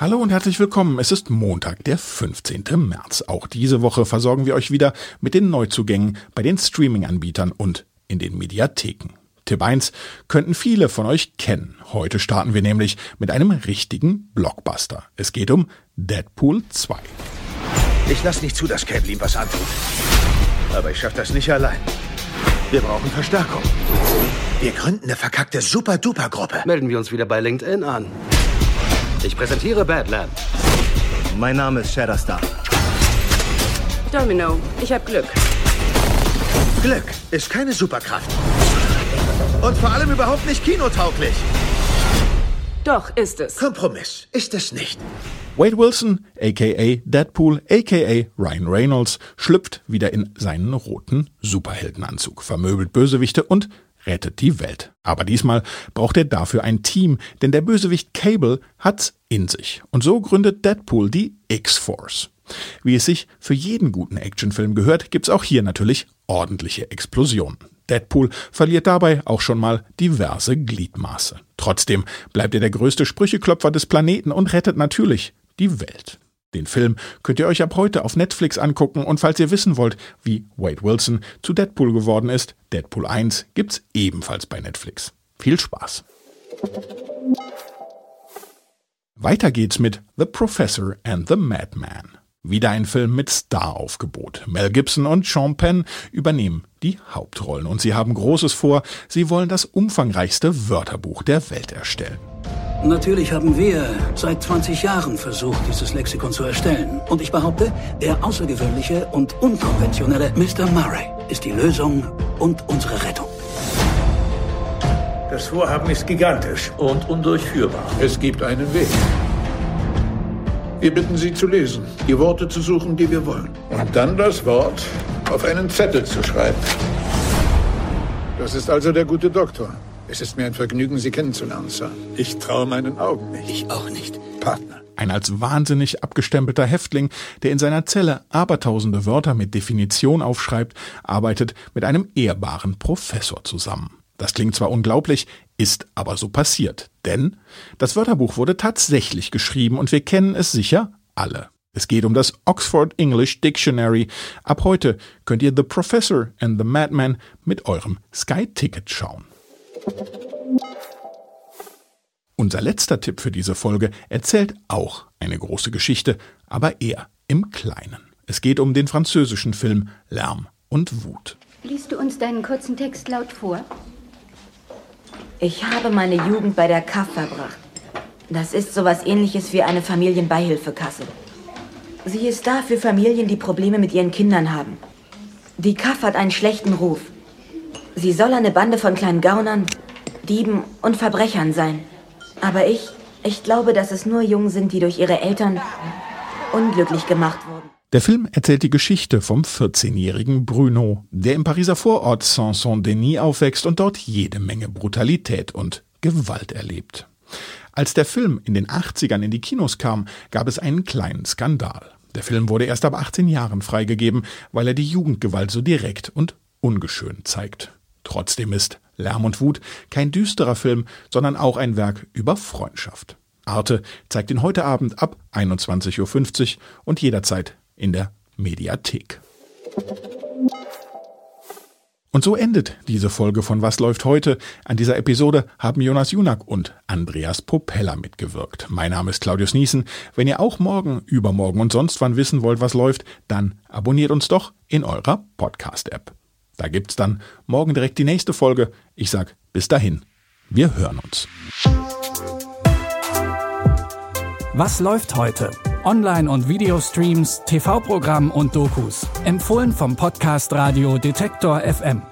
Hallo und herzlich willkommen. Es ist Montag, der 15. März. Auch diese Woche versorgen wir euch wieder mit den Neuzugängen bei den Streaming-Anbietern und in den Mediatheken. Tipp 1 könnten viele von euch kennen. Heute starten wir nämlich mit einem richtigen Blockbuster. Es geht um Deadpool 2. Ich lasse nicht zu, dass Cable ihm was antut. Aber ich schaffe das nicht allein. Wir brauchen Verstärkung. Wir gründen eine verkackte Super-Duper-Gruppe. Melden wir uns wieder bei LinkedIn an. Ich präsentiere Badland. Mein Name ist Shatterstar. Domino, ich hab Glück. Glück ist keine Superkraft. Und vor allem überhaupt nicht kinotauglich. Doch, ist es. Kompromiss ist es nicht. Wade Wilson, aka Deadpool, aka Ryan Reynolds, schlüpft wieder in seinen roten Superheldenanzug, vermöbelt Bösewichte und rettet die Welt. Aber diesmal braucht er dafür ein Team, denn der Bösewicht Cable hat's in sich. Und so gründet Deadpool die X-Force. Wie es sich für jeden guten Actionfilm gehört, gibt's auch hier natürlich ordentliche Explosionen. Deadpool verliert dabei auch schon mal diverse Gliedmaße. Trotzdem bleibt er der größte Sprücheklopfer des Planeten und rettet natürlich die Welt. Den Film könnt ihr euch ab heute auf Netflix angucken und falls ihr wissen wollt, wie Wade Wilson zu Deadpool geworden ist, Deadpool 1 gibt's ebenfalls bei Netflix. Viel Spaß! Weiter geht's mit The Professor and the Madman. Wieder ein Film mit Star-Aufgebot. Mel Gibson und Sean Penn übernehmen die Hauptrollen und sie haben Großes vor. Sie wollen das umfangreichste Wörterbuch der Welt erstellen. Natürlich haben wir seit 20 Jahren versucht, dieses Lexikon zu erstellen. Und ich behaupte, der außergewöhnliche und unkonventionelle Mr. Murray ist die Lösung und unsere Rettung. Das Vorhaben ist gigantisch und undurchführbar. Es gibt einen Weg. Wir bitten Sie zu lesen, die Worte zu suchen, die wir wollen. Und dann das Wort auf einen Zettel zu schreiben. Das ist also der gute Doktor. Es ist mir ein Vergnügen, Sie kennenzulernen, Sir. Ich traue meinen Augen nicht. Ich auch nicht. Partner. Ein als wahnsinnig abgestempelter Häftling, der in seiner Zelle abertausende Wörter mit Definition aufschreibt, arbeitet mit einem ehrbaren Professor zusammen. Das klingt zwar unglaublich, ist aber so passiert. Denn das Wörterbuch wurde tatsächlich geschrieben und wir kennen es sicher alle. Es geht um das Oxford English Dictionary. Ab heute könnt ihr The Professor and the Madman mit eurem Sky Ticket schauen. Unser letzter Tipp für diese Folge erzählt auch eine große Geschichte, aber eher im Kleinen. Es geht um den französischen Film Lärm und Wut. Liest du uns deinen kurzen Text laut vor? Ich habe meine Jugend bei der KAF verbracht. Das ist sowas ähnliches wie eine Familienbeihilfekasse. Sie ist da für Familien, die Probleme mit ihren Kindern haben. Die KAF hat einen schlechten Ruf. Sie soll eine Bande von kleinen Gaunern, Dieben und Verbrechern sein. Aber ich, ich glaube, dass es nur Jungen sind, die durch ihre Eltern unglücklich gemacht wurden. Der Film erzählt die Geschichte vom 14-jährigen Bruno, der im Pariser Vorort Saint-Saint-Denis aufwächst und dort jede Menge Brutalität und Gewalt erlebt. Als der Film in den 80ern in die Kinos kam, gab es einen kleinen Skandal. Der Film wurde erst ab 18 Jahren freigegeben, weil er die Jugendgewalt so direkt und ungeschön zeigt. Trotzdem ist Lärm und Wut kein düsterer Film, sondern auch ein Werk über Freundschaft. Arte zeigt ihn heute Abend ab 21.50 Uhr und jederzeit in der Mediathek. Und so endet diese Folge von Was läuft heute. An dieser Episode haben Jonas Junak und Andreas Propeller mitgewirkt. Mein Name ist Claudius Niesen. Wenn ihr auch morgen, übermorgen und sonst wann wissen wollt, was läuft, dann abonniert uns doch in eurer Podcast-App. Da gibt's dann morgen direkt die nächste Folge. Ich sag bis dahin. Wir hören uns. Was läuft heute? Online- und Videostreams, TV-Programm und Dokus. Empfohlen vom Podcast Radio Detektor FM.